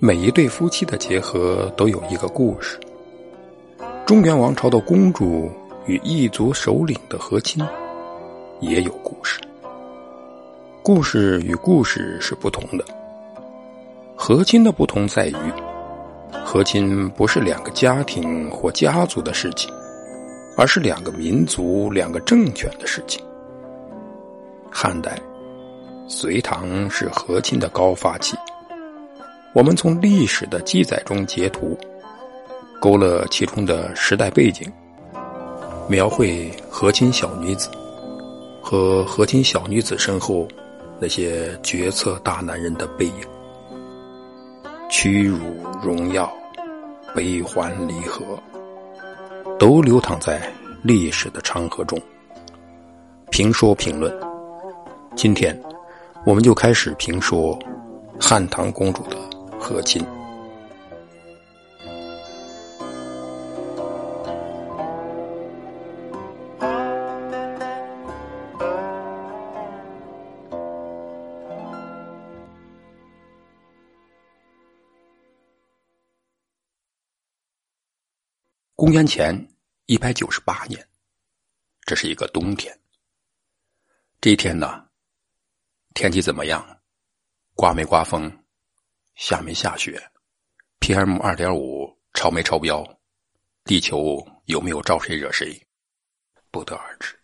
每一对夫妻的结合都有一个故事。中原王朝的公主与异族首领的和亲也有故事。故事与故事是不同的。和亲的不同在于，和亲不是两个家庭或家族的事情，而是两个民族、两个政权的事情。汉代、隋唐是和亲的高发期。我们从历史的记载中截图，勾勒其中的时代背景，描绘和亲小女子和和亲小女子身后那些决策大男人的背影，屈辱、荣耀、悲欢离合，都流淌在历史的长河中。评说评论，今天我们就开始评说汉唐公主的。和亲。公元前一百九十八年，这是一个冬天。这一天呢，天气怎么样？刮没刮风？下没下雪？PM 二点五超没超标？地球有没有招谁惹谁？不得而知。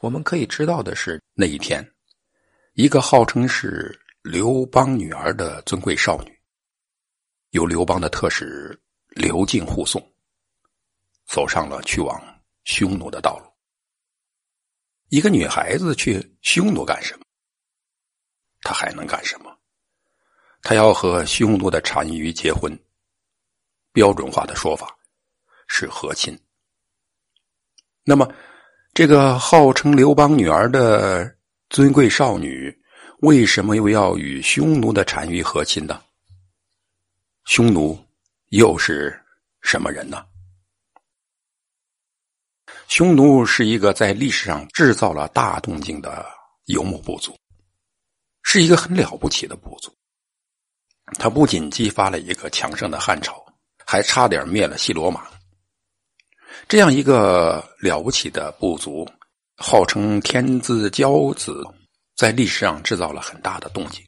我们可以知道的是，那一天，一个号称是刘邦女儿的尊贵少女，由刘邦的特使刘敬护送，走上了去往匈奴的道路。一个女孩子去匈奴干什么？她还能干什么？他要和匈奴的单于结婚，标准化的说法是和亲。那么，这个号称刘邦女儿的尊贵少女，为什么又要与匈奴的单于和亲呢？匈奴又是什么人呢？匈奴是一个在历史上制造了大动静的游牧部族，是一个很了不起的部族。他不仅激发了一个强盛的汉朝，还差点灭了西罗马。这样一个了不起的部族，号称天之骄子，在历史上制造了很大的动静。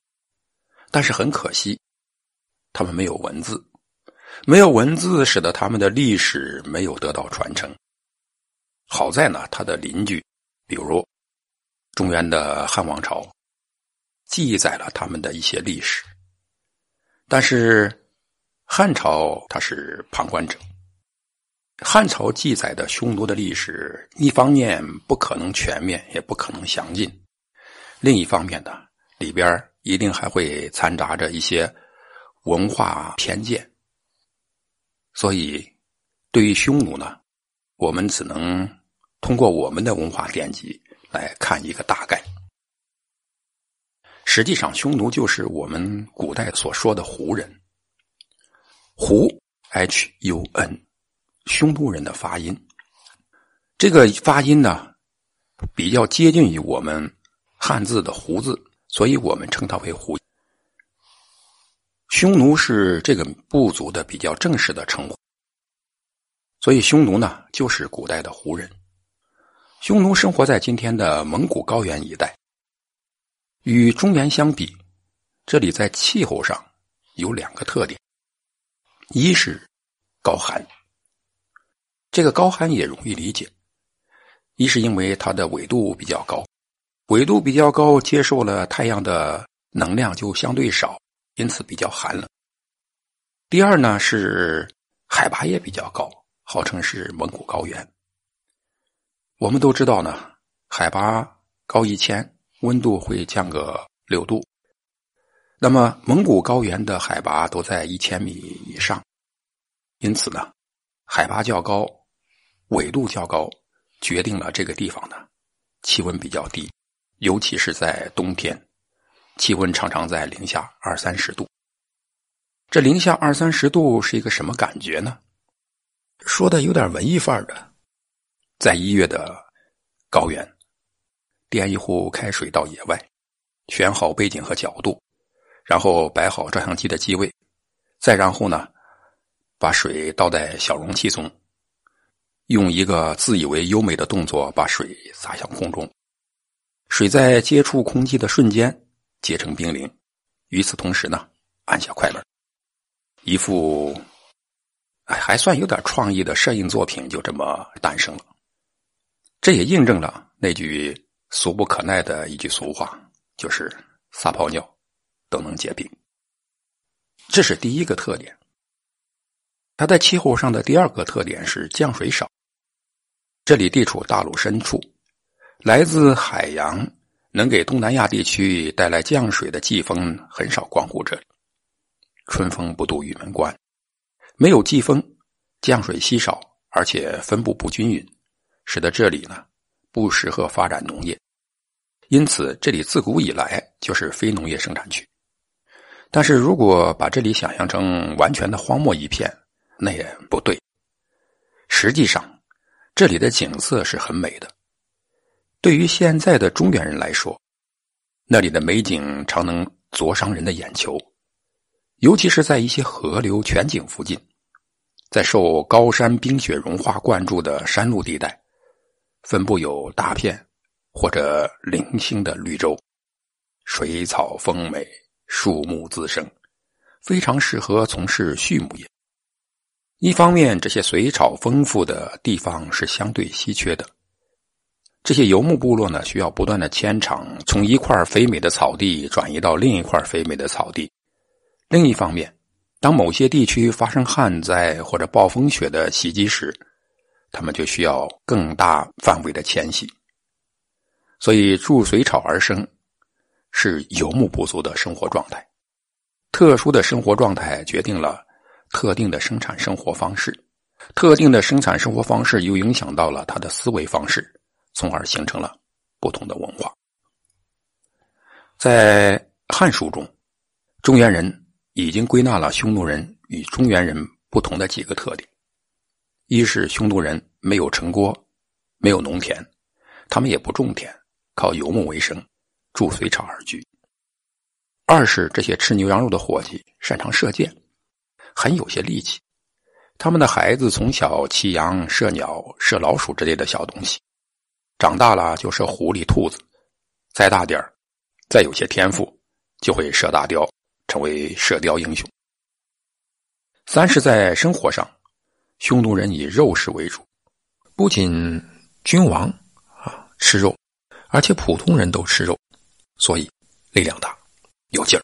但是很可惜，他们没有文字，没有文字，使得他们的历史没有得到传承。好在呢，他的邻居，比如中原的汉王朝，记载了他们的一些历史。但是，汉朝他是旁观者。汉朝记载的匈奴的历史，一方面不可能全面，也不可能详尽；另一方面呢，里边一定还会掺杂着一些文化偏见。所以，对于匈奴呢，我们只能通过我们的文化典籍来看一个大概。实际上，匈奴就是我们古代所说的胡人。胡 H U N，匈奴人的发音。这个发音呢，比较接近于我们汉字的“胡”字，所以我们称它为胡。匈奴是这个部族的比较正式的称呼，所以匈奴呢就是古代的胡人。匈奴生活在今天的蒙古高原一带。与中原相比，这里在气候上有两个特点：一是高寒，这个高寒也容易理解；一是因为它的纬度比较高，纬度比较高，接受了太阳的能量就相对少，因此比较寒冷。第二呢是海拔也比较高，号称是蒙古高原。我们都知道呢，海拔高一千。温度会降个六度，那么蒙古高原的海拔都在一千米以上，因此呢，海拔较高，纬度较高，决定了这个地方呢气温比较低，尤其是在冬天，气温常常在零下二三十度。这零下二三十度是一个什么感觉呢？说的有点文艺范儿的，在一月的高原，点一壶开水到野外，选好背景和角度，然后摆好照相机的机位，再然后呢，把水倒在小容器中，用一个自以为优美的动作把水洒向空中，水在接触空气的瞬间结成冰凌，与此同时呢，按下快门，一幅。还算有点创意的摄影作品就这么诞生了，这也印证了那句俗不可耐的一句俗话，就是撒泡尿都能结冰。这是第一个特点。它在气候上的第二个特点是降水少。这里地处大陆深处，来自海洋能给东南亚地区带来降水的季风很少光顾这里，春风不度玉门关。没有季风，降水稀少，而且分布不均匀，使得这里呢不适合发展农业。因此，这里自古以来就是非农业生产区。但是如果把这里想象成完全的荒漠一片，那也不对。实际上，这里的景色是很美的。对于现在的中原人来说，那里的美景常能灼伤人的眼球，尤其是在一些河流泉井附近。在受高山冰雪融化灌注的山路地带，分布有大片或者零星的绿洲，水草丰美，树木滋生，非常适合从事畜牧业。一方面，这些水草丰富的地方是相对稀缺的，这些游牧部落呢需要不断的迁场，从一块肥美的草地转移到另一块肥美的草地。另一方面，当某些地区发生旱灾或者暴风雪的袭击时，他们就需要更大范围的迁徙。所以，筑水草而生，是游牧部族的生活状态。特殊的生活状态决定了特定的生产生活方式，特定的生产生活方式又影响到了他的思维方式，从而形成了不同的文化。在《汉书》中，中原人。已经归纳了匈奴人与中原人不同的几个特点：一是匈奴人没有城郭，没有农田，他们也不种田，靠游牧为生，筑水草而居；二是这些吃牛羊肉的伙计擅长射箭，很有些力气，他们的孩子从小骑羊、射鸟、射老鼠之类的小东西，长大了就射狐狸、兔子，再大点儿再有些天赋，就会射大雕。成为射雕英雄。三是，在生活上，匈奴人以肉食为主，不仅君王啊吃肉，而且普通人都吃肉，所以力量大，有劲儿。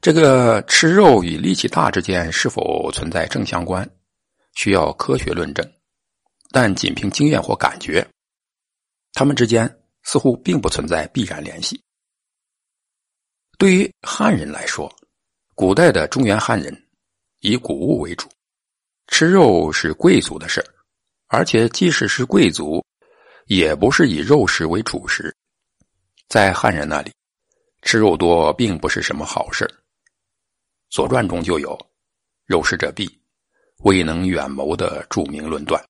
这个吃肉与力气大之间是否存在正相关，需要科学论证，但仅凭经验或感觉，他们之间似乎并不存在必然联系。对于汉人来说，古代的中原汉人以谷物为主，吃肉是贵族的事而且即使是贵族，也不是以肉食为主食。在汉人那里，吃肉多并不是什么好事《左传》中就有“肉食者鄙，未能远谋”的著名论断。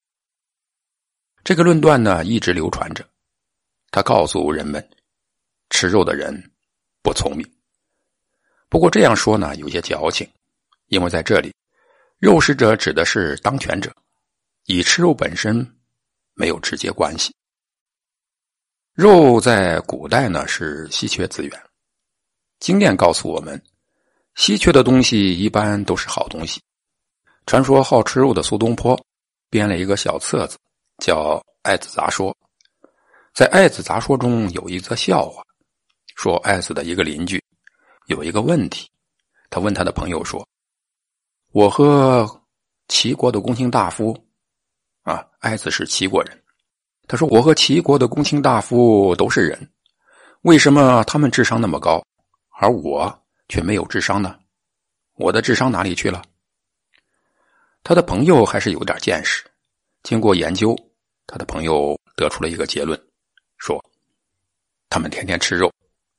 这个论断呢，一直流传着。他告诉人们，吃肉的人不聪明。不过这样说呢，有些矫情，因为在这里，肉食者指的是当权者，与吃肉本身没有直接关系。肉在古代呢是稀缺资源，经验告诉我们，稀缺的东西一般都是好东西。传说好吃肉的苏东坡编了一个小册子，叫《爱子杂说》。在《爱子杂说》中有一则笑话，说爱子的一个邻居。有一个问题，他问他的朋友说：“我和齐国的公卿大夫，啊，爱子是齐国人。他说我和齐国的公卿大夫都是人，为什么他们智商那么高，而我却没有智商呢？我的智商哪里去了？”他的朋友还是有点见识，经过研究，他的朋友得出了一个结论，说：“他们天天吃肉，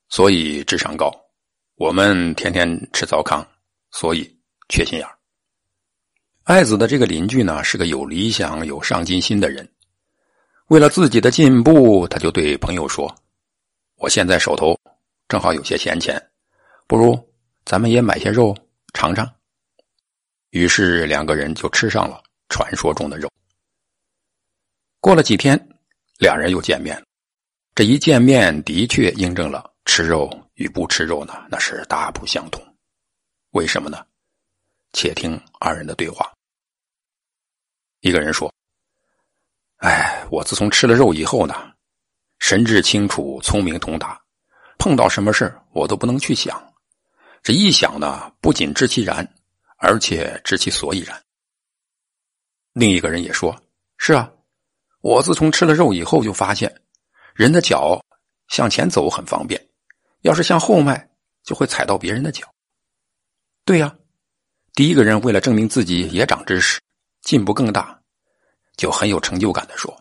所以智商高。”我们天天吃糟糠，所以缺心眼爱子的这个邻居呢，是个有理想、有上进心的人。为了自己的进步，他就对朋友说：“我现在手头正好有些闲钱，不如咱们也买些肉尝尝。”于是两个人就吃上了传说中的肉。过了几天，两人又见面了。这一见面，的确印证了吃肉与不吃肉呢，那是大不相同。为什么呢？且听二人的对话。一个人说：“哎，我自从吃了肉以后呢，神志清楚，聪明通达，碰到什么事我都不能去想。这一想呢，不仅知其然，而且知其所以然。”另一个人也说：“是啊，我自从吃了肉以后，就发现人的脚向前走很方便，要是向后迈，就会踩到别人的脚。”对呀，第一个人为了证明自己也长知识。进步更大，就很有成就感的说：“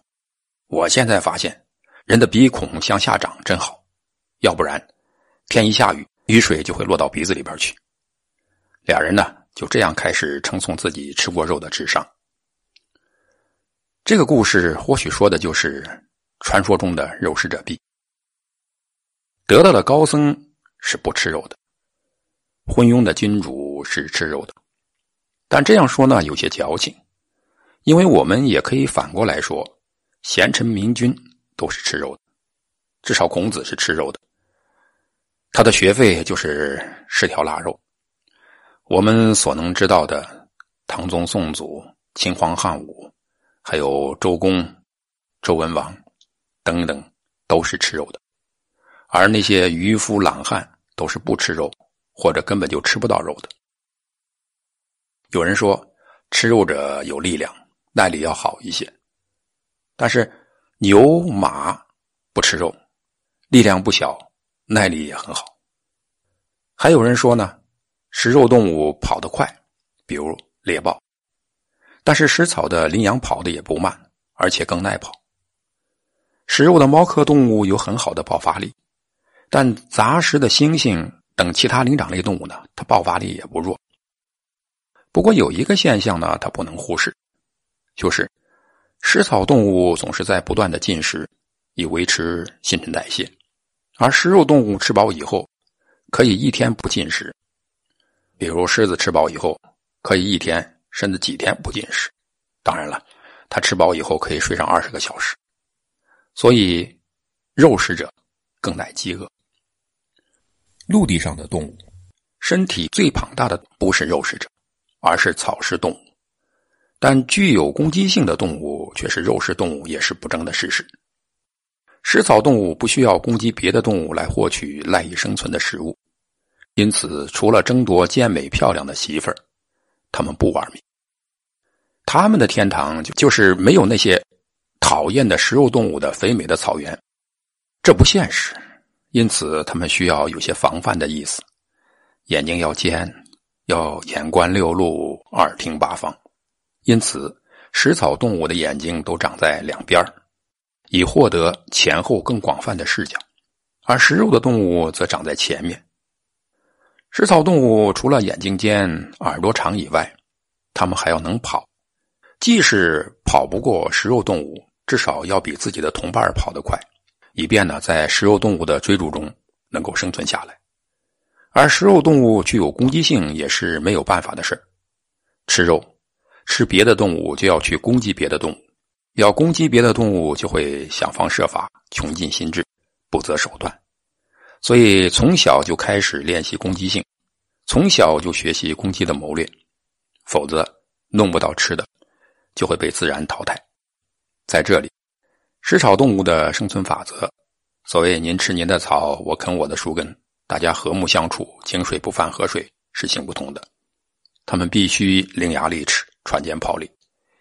我现在发现，人的鼻孔向下长真好，要不然，天一下雨，雨水就会落到鼻子里边去。”俩人呢就这样开始称颂自己吃过肉的智商。这个故事或许说的就是传说中的肉食者必。得到的高僧是不吃肉的，昏庸的君主是吃肉的，但这样说呢有些矫情。因为我们也可以反过来说，贤臣明君都是吃肉的，至少孔子是吃肉的。他的学费就是十条腊肉。我们所能知道的，唐宗宋祖、秦皇汉武，还有周公、周文王等等，都是吃肉的。而那些渔夫懒汉都是不吃肉，或者根本就吃不到肉的。有人说，吃肉者有力量。耐力要好一些，但是牛马不吃肉，力量不小，耐力也很好。还有人说呢，食肉动物跑得快，比如猎豹，但是食草的羚羊跑的也不慢，而且更耐跑。食肉的猫科动物有很好的爆发力，但杂食的猩猩等其他灵长类动物呢，它爆发力也不弱。不过有一个现象呢，它不能忽视。就是食草动物总是在不断的进食，以维持新陈代谢；而食肉动物吃饱以后，可以一天不进食。比如狮子吃饱以后，可以一天甚至几天不进食。当然了，它吃饱以后可以睡上二十个小时。所以，肉食者更耐饥饿。陆地上的动物，身体最庞大的不是肉食者，而是草食动物。但具有攻击性的动物却是肉食动物，也是不争的事实。食草动物不需要攻击别的动物来获取赖以生存的食物，因此除了争夺健美漂亮的媳妇儿，他们不玩命。他们的天堂就就是没有那些讨厌的食肉动物的肥美的草原，这不现实。因此，他们需要有些防范的意思：眼睛要尖，要眼观六路，耳听八方。因此，食草动物的眼睛都长在两边以获得前后更广泛的视角；而食肉的动物则长在前面。食草动物除了眼睛尖、耳朵长以外，它们还要能跑。即使跑不过食肉动物，至少要比自己的同伴跑得快，以便呢在食肉动物的追逐中能够生存下来。而食肉动物具有攻击性，也是没有办法的事吃肉。吃别的动物就要去攻击别的动物，要攻击别的动物就会想方设法、穷尽心智、不择手段，所以从小就开始练习攻击性，从小就学习攻击的谋略，否则弄不到吃的，就会被自然淘汰。在这里，食草动物的生存法则，所谓“您吃您的草，我啃我的树根”，大家和睦相处，井水不犯河水是行不通的，他们必须伶牙俐齿。船坚炮利，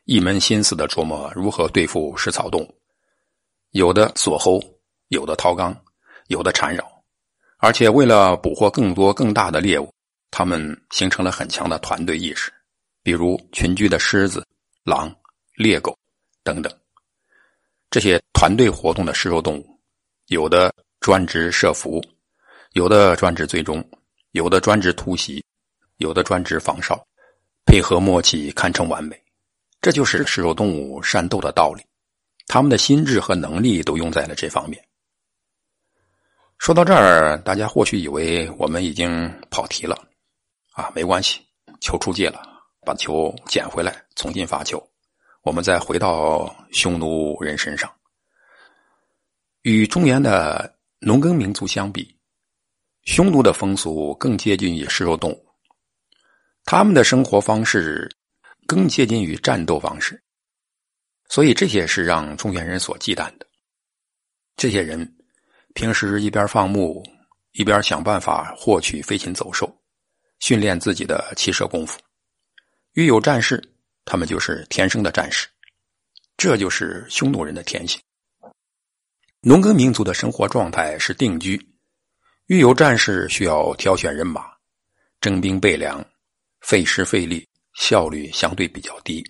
一门心思的琢磨如何对付食草动物，有的锁喉，有的掏肛，有的缠绕，而且为了捕获更多更大的猎物，他们形成了很强的团队意识。比如群居的狮子、狼、猎狗等等，这些团队活动的食肉动物，有的专职设伏，有的专职追踪，有的专职突袭，有的专职防哨，配合默契堪称完美。这就是食肉动物善斗的道理，他们的心智和能力都用在了这方面。说到这儿，大家或许以为我们已经跑题了，啊，没关系，球出界了，把球捡回来，重新发球，我们再回到匈奴人身上。与中原的农耕民族相比，匈奴的风俗更接近于食肉动物，他们的生活方式。更接近于战斗方式，所以这些是让中原人所忌惮的。这些人平时一边放牧，一边想办法获取飞禽走兽，训练自己的骑射功夫。遇有战事，他们就是天生的战士。这就是匈奴人的天性。农耕民族的生活状态是定居，遇有战事需要挑选人马，征兵备粮，费时费力。效率相对比较低，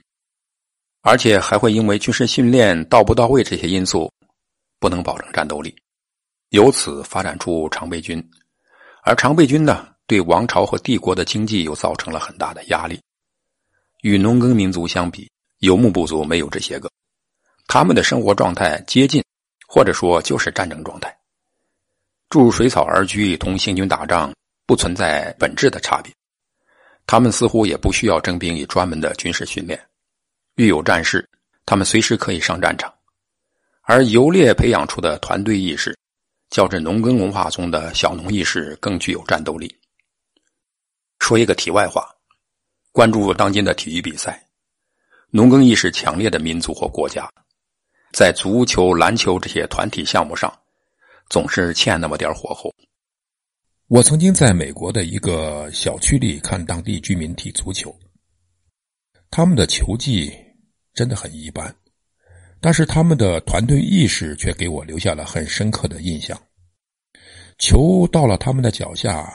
而且还会因为军事训练到不到位这些因素，不能保证战斗力，由此发展出常备军。而常备军呢，对王朝和帝国的经济又造成了很大的压力。与农耕民族相比，游牧部族没有这些个，他们的生活状态接近，或者说就是战争状态，住水草而居，同行军打仗不存在本质的差别。他们似乎也不需要征兵以专门的军事训练，遇有战事，他们随时可以上战场。而游猎培养出的团队意识，较之农耕文化中的小农意识更具有战斗力。说一个题外话，关注当今的体育比赛，农耕意识强烈的民族或国家，在足球、篮球这些团体项目上，总是欠那么点火候。我曾经在美国的一个小区里看当地居民踢足球，他们的球技真的很一般，但是他们的团队意识却给我留下了很深刻的印象。球到了他们的脚下，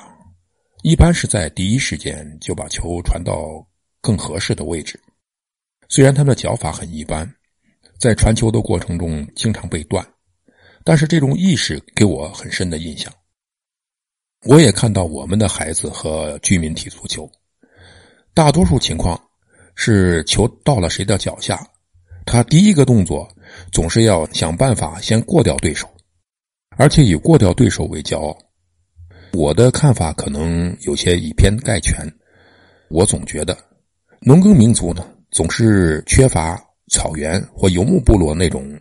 一般是在第一时间就把球传到更合适的位置。虽然他们的脚法很一般，在传球的过程中经常被断，但是这种意识给我很深的印象。我也看到我们的孩子和居民踢足球，大多数情况是球到了谁的脚下，他第一个动作总是要想办法先过掉对手，而且以过掉对手为骄傲。我的看法可能有些以偏概全，我总觉得农耕民族呢总是缺乏草原或游牧部落那种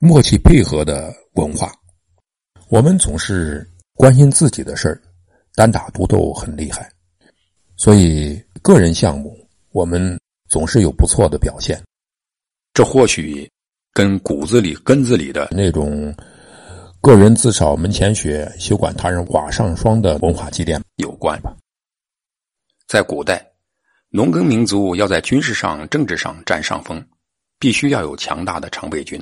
默契配合的文化，我们总是。关心自己的事儿，单打独斗很厉害，所以个人项目我们总是有不错的表现。这或许跟骨子里、根子里的那种“个人自扫门前雪，休管他人瓦上霜”的文化积淀有关吧。在古代，农耕民族要在军事上、政治上占上风，必须要有强大的常备军，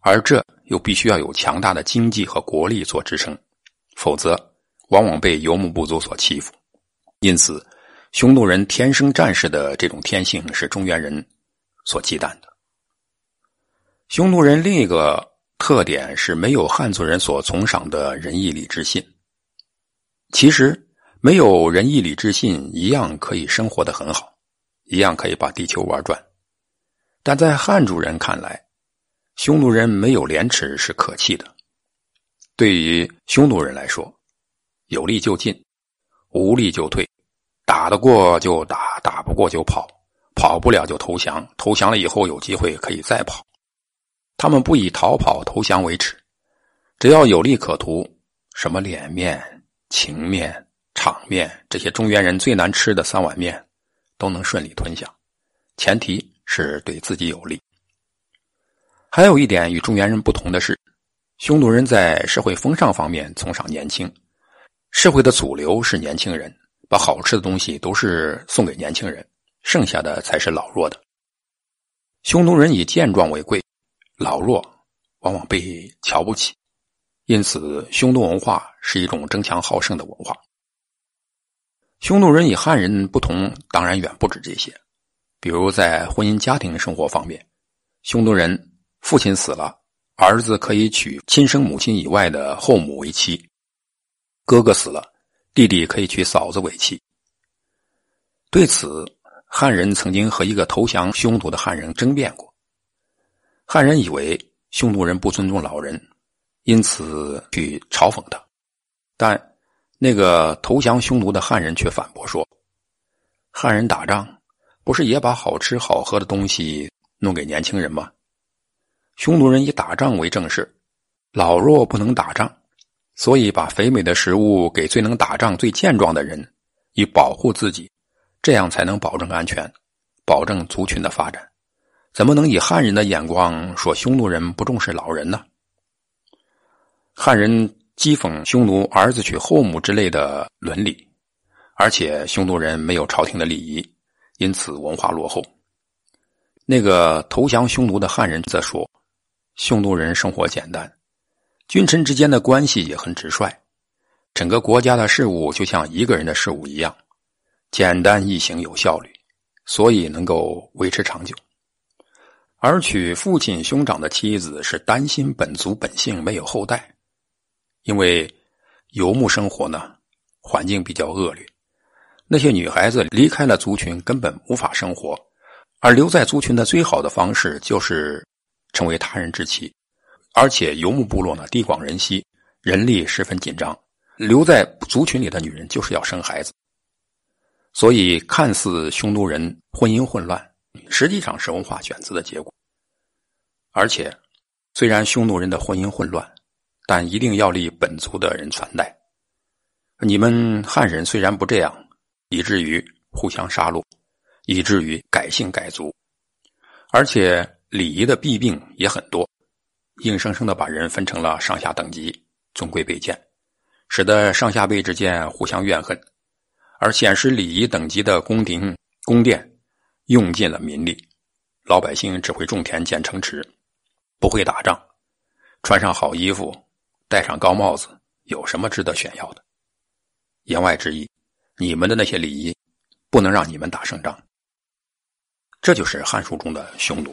而这又必须要有强大的经济和国力做支撑。否则，往往被游牧部族所欺负。因此，匈奴人天生战士的这种天性是中原人所忌惮的。匈奴人另一个特点是没有汉族人所崇尚的仁义礼智信。其实，没有仁义礼智信，一样可以生活的很好，一样可以把地球玩转。但在汉族人看来，匈奴人没有廉耻是可气的。对于匈奴人来说，有利就进，无力就退，打得过就打，打不过就跑，跑不了就投降，投降了以后有机会可以再跑。他们不以逃跑投降为耻，只要有利可图，什么脸面、情面、场面，这些中原人最难吃的三碗面，都能顺利吞下，前提是对自己有利。还有一点与中原人不同的是。匈奴人在社会风尚方面崇尚年轻，社会的主流是年轻人，把好吃的东西都是送给年轻人，剩下的才是老弱的。匈奴人以健壮为贵，老弱往往被瞧不起，因此匈奴文化是一种争强好胜的文化。匈奴人与汉人不同，当然远不止这些，比如在婚姻家庭生活方面，匈奴人父亲死了。儿子可以娶亲生母亲以外的后母为妻，哥哥死了，弟弟可以娶嫂子为妻。对此，汉人曾经和一个投降匈奴的汉人争辩过。汉人以为匈奴人不尊重老人，因此去嘲讽他。但那个投降匈奴的汉人却反驳说：“汉人打仗不是也把好吃好喝的东西弄给年轻人吗？匈奴人以打仗为正事，老弱不能打仗，所以把肥美的食物给最能打仗、最健壮的人，以保护自己。”这样才能保证安全，保证族群的发展。怎么能以汉人的眼光说匈奴人不重视老人呢？汉人讥讽匈奴儿子娶后母之类的伦理，而且匈奴人没有朝廷的礼仪，因此文化落后。那个投降匈奴的汉人则说，匈奴人生活简单，君臣之间的关系也很直率，整个国家的事务就像一个人的事务一样。简单易行有效率，所以能够维持长久。而娶父亲兄长的妻子是担心本族本姓没有后代，因为游牧生活呢环境比较恶劣，那些女孩子离开了族群根本无法生活，而留在族群的最好的方式就是成为他人之妻。而且游牧部落呢地广人稀，人力十分紧张，留在族群里的女人就是要生孩子。所以，看似匈奴人婚姻混乱，实际上是文化选择的结果。而且，虽然匈奴人的婚姻混乱，但一定要立本族的人传代。你们汉人虽然不这样，以至于互相杀戮，以至于改姓改族，而且礼仪的弊病也很多，硬生生的把人分成了上下等级、尊贵卑贱，使得上下辈之间互相怨恨。而显示礼仪等级的宫廷宫殿，用尽了民力，老百姓只会种田建城池，不会打仗，穿上好衣服，戴上高帽子，有什么值得炫耀的？言外之意，你们的那些礼仪，不能让你们打胜仗。这就是《汉书》中的匈奴。